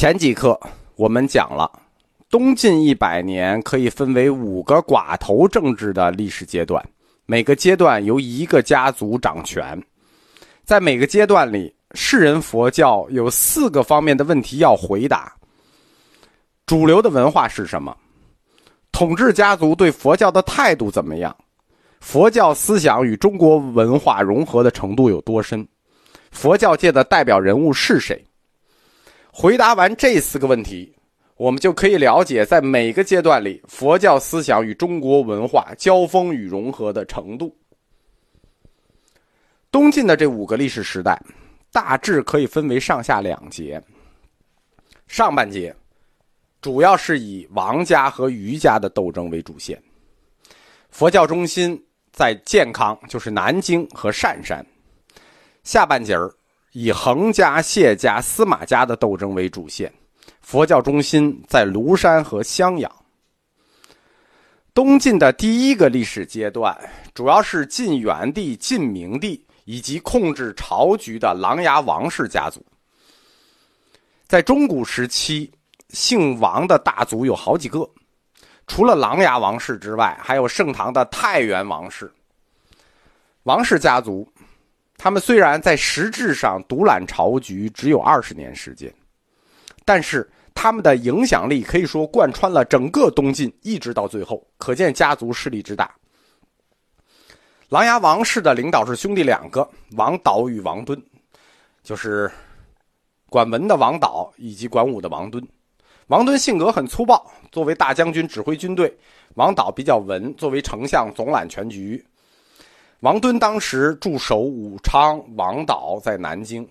前几课我们讲了，东晋一百年可以分为五个寡头政治的历史阶段，每个阶段由一个家族掌权。在每个阶段里，世人佛教有四个方面的问题要回答：主流的文化是什么？统治家族对佛教的态度怎么样？佛教思想与中国文化融合的程度有多深？佛教界的代表人物是谁？回答完这四个问题，我们就可以了解在每个阶段里佛教思想与中国文化交锋与融合的程度。东晋的这五个历史时代，大致可以分为上下两节。上半节主要是以王家和余家的斗争为主线，佛教中心在建康，就是南京和单山。下半节儿。以恒家、谢家、司马家的斗争为主线，佛教中心在庐山和襄阳。东晋的第一个历史阶段，主要是晋元帝、晋明帝以及控制朝局的琅琊王氏家族。在中古时期，姓王的大族有好几个，除了琅琊王氏之外，还有盛唐的太原王氏。王氏家族。他们虽然在实质上独揽朝局只有二十年时间，但是他们的影响力可以说贯穿了整个东晋，一直到最后，可见家族势力之大。琅琊王氏的领导是兄弟两个，王导与王敦，就是管文的王导以及管武的王敦。王敦性格很粗暴，作为大将军指挥军队；王导比较文，作为丞相总揽全局。王敦当时驻守武昌，王导在南京。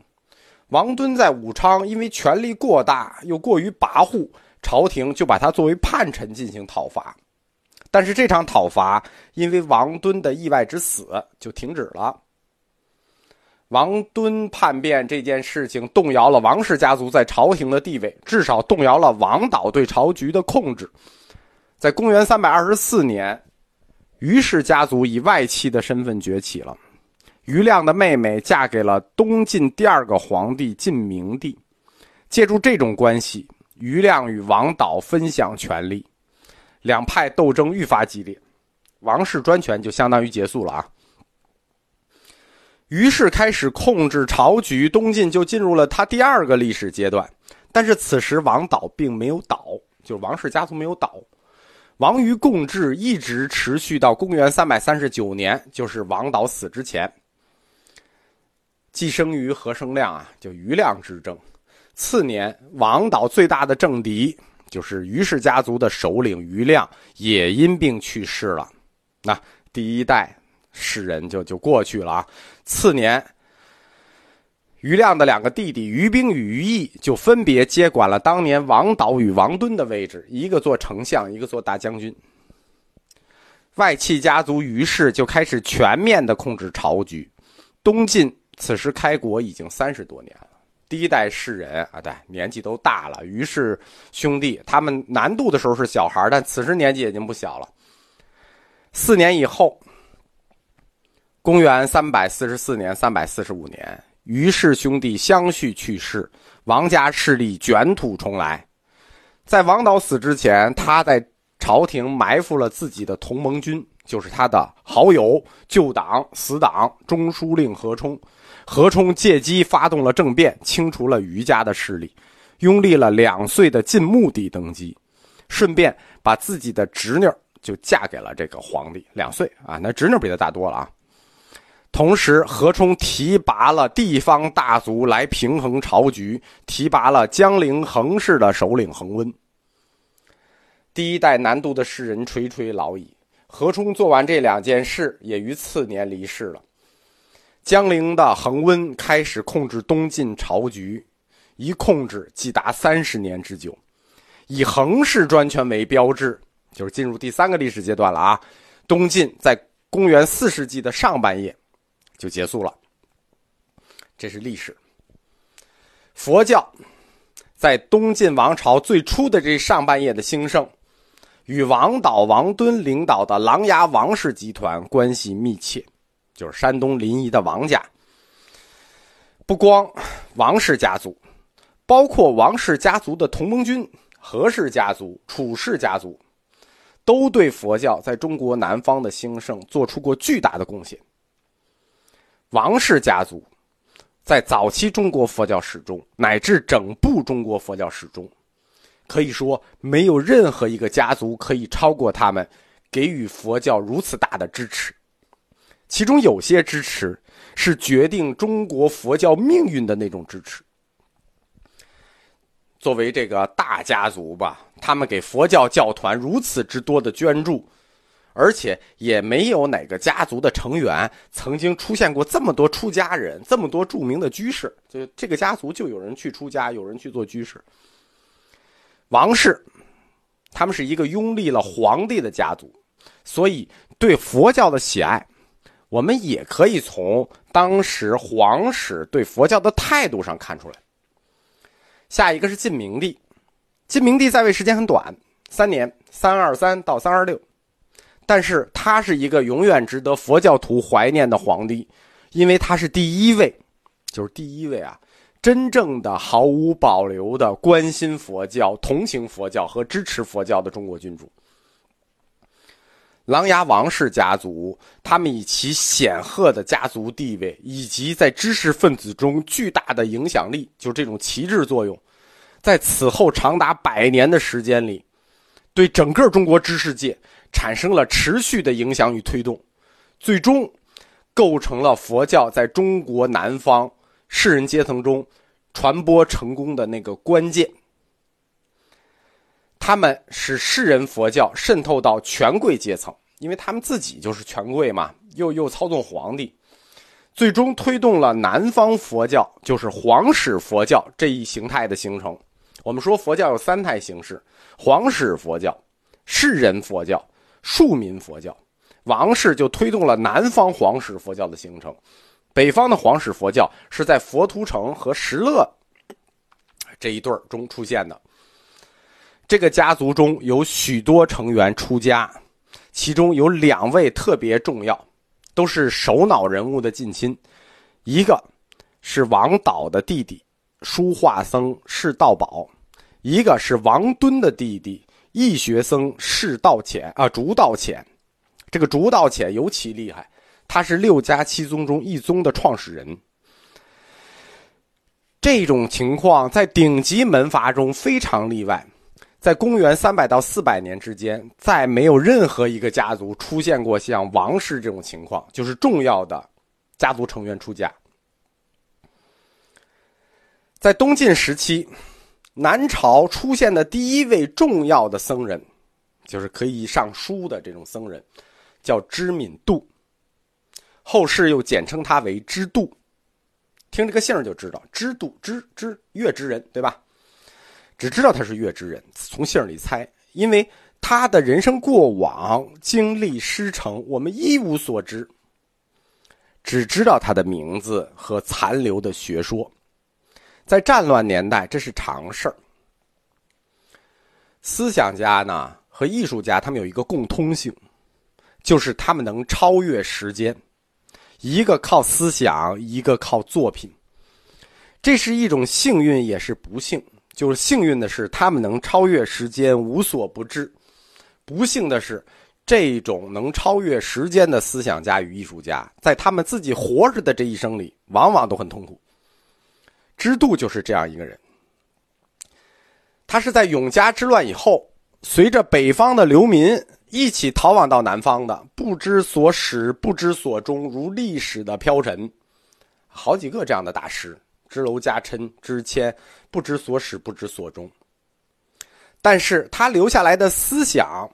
王敦在武昌，因为权力过大又过于跋扈，朝廷就把他作为叛臣进行讨伐。但是这场讨伐因为王敦的意外之死就停止了。王敦叛变这件事情动摇了王氏家族在朝廷的地位，至少动摇了王导对朝局的控制。在公元三百二十四年。于氏家族以外戚的身份崛起了，于亮的妹妹嫁给了东晋第二个皇帝晋明帝，借助这种关系，于亮与王导分享权力，两派斗争愈发激烈，王室专权就相当于结束了啊。于是开始控制朝局，东晋就进入了他第二个历史阶段，但是此时王导并没有倒，就是王氏家族没有倒。王于共治一直持续到公元三百三十九年，就是王导死之前。既生于何生亮啊，就余亮之争。次年，王导最大的政敌就是于氏家族的首领余亮，也因病去世了。那第一代世人就就过去了啊。次年。余亮的两个弟弟余兵与余毅就分别接管了当年王导与王敦的位置，一个做丞相，一个做大将军。外戚家族于氏就开始全面的控制朝局。东晋此时开国已经三十多年了，第一代世人啊，对，年纪都大了。于氏兄弟他们南渡的时候是小孩，但此时年纪已经不小了。四年以后，公元三百四十四年、三百四十五年。于氏兄弟相续去世，王家势力卷土重来。在王导死之前，他在朝廷埋伏了自己的同盟军，就是他的好友、旧党、死党中书令何冲。何冲借机发动了政变，清除了余家的势力，拥立了两岁的晋穆帝登基，顺便把自己的侄女就嫁给了这个皇帝。两岁啊，那侄女比他大多了啊。同时，何冲提拔了地方大族来平衡朝局，提拔了江陵衡氏的首领恒温。第一代南渡的诗人垂垂老矣。何冲做完这两件事，也于次年离世了。江陵的恒温开始控制东晋朝局，一控制即达三十年之久，以衡氏专权为标志，就是进入第三个历史阶段了啊！东晋在公元四世纪的上半叶。就结束了。这是历史。佛教在东晋王朝最初的这上半叶的兴盛，与王导、王敦领导的琅琊王氏集团关系密切，就是山东临沂的王家。不光王氏家族，包括王氏家族的同盟军何氏家族、楚氏家族，都对佛教在中国南方的兴盛做出过巨大的贡献。王氏家族在早期中国佛教史中，乃至整部中国佛教史中，可以说没有任何一个家族可以超过他们，给予佛教如此大的支持。其中有些支持是决定中国佛教命运的那种支持。作为这个大家族吧，他们给佛教教团如此之多的捐助，而且也没有哪个家族的成员曾经出现过这么多出家人，这么多著名的居士。就这个家族，就有人去出家，有人去做居士。王氏，他们是一个拥立了皇帝的家族，所以对佛教的喜爱，我们也可以从当时皇室对佛教的态度上看出来。下一个是晋明帝，晋明帝在位时间很短，三年，三二三到三二六，但是他是一个永远值得佛教徒怀念的皇帝，因为他是第一位，就是第一位啊，真正的毫无保留的关心佛教、同情佛教和支持佛教的中国君主。琅琊王氏家族，他们以其显赫的家族地位以及在知识分子中巨大的影响力，就这种旗帜作用，在此后长达百年的时间里，对整个中国知识界产生了持续的影响与推动，最终构成了佛教在中国南方士人阶层中传播成功的那个关键。他们使世人佛教渗透到权贵阶层，因为他们自己就是权贵嘛，又又操纵皇帝，最终推动了南方佛教，就是皇室佛教这一形态的形成。我们说佛教有三态形式：皇室佛教、士人佛教、庶民佛教。王氏就推动了南方皇室佛教的形成，北方的皇室佛教是在佛图澄和石勒这一对中出现的。这个家族中有许多成员出家，其中有两位特别重要，都是首脑人物的近亲。一个是王导的弟弟书画僧释道宝，一个是王敦的弟弟义学僧释道潜啊竺道潜。这个竺道潜尤其厉害，他是六家七宗中一宗的创始人。这种情况在顶级门阀中非常例外。在公元三百到四百年之间，再没有任何一个家族出现过像王氏这种情况，就是重要的家族成员出家。在东晋时期，南朝出现的第一位重要的僧人，就是可以上书的这种僧人，叫知敏度。后世又简称他为知度，听这个姓就知道，知度知知月之人，对吧？只知道他是月之人，从姓里猜，因为他的人生过往经历师承，我们一无所知，只知道他的名字和残留的学说。在战乱年代，这是常事儿。思想家呢和艺术家，他们有一个共通性，就是他们能超越时间，一个靠思想，一个靠作品。这是一种幸运，也是不幸。就是幸运的是，他们能超越时间，无所不知；不幸的是，这种能超越时间的思想家与艺术家，在他们自己活着的这一生里，往往都很痛苦。知度就是这样一个人，他是在永嘉之乱以后，随着北方的流民一起逃往到南方的，不知所始，不知所终，如历史的飘尘，好几个这样的大师。知楼家琛、知谦，不知所始，不知所终。但是他留下来的思想，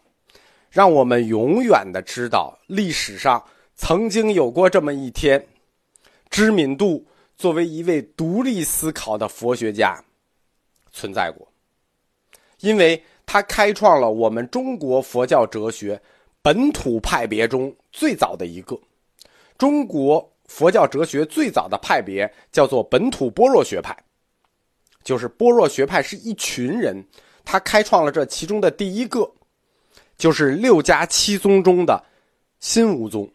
让我们永远的知道历史上曾经有过这么一天。知敏度作为一位独立思考的佛学家，存在过，因为他开创了我们中国佛教哲学本土派别中最早的一个中国。佛教哲学最早的派别叫做本土般若学派，就是般若学派是一群人，他开创了这其中的第一个，就是六家七宗中的新无宗。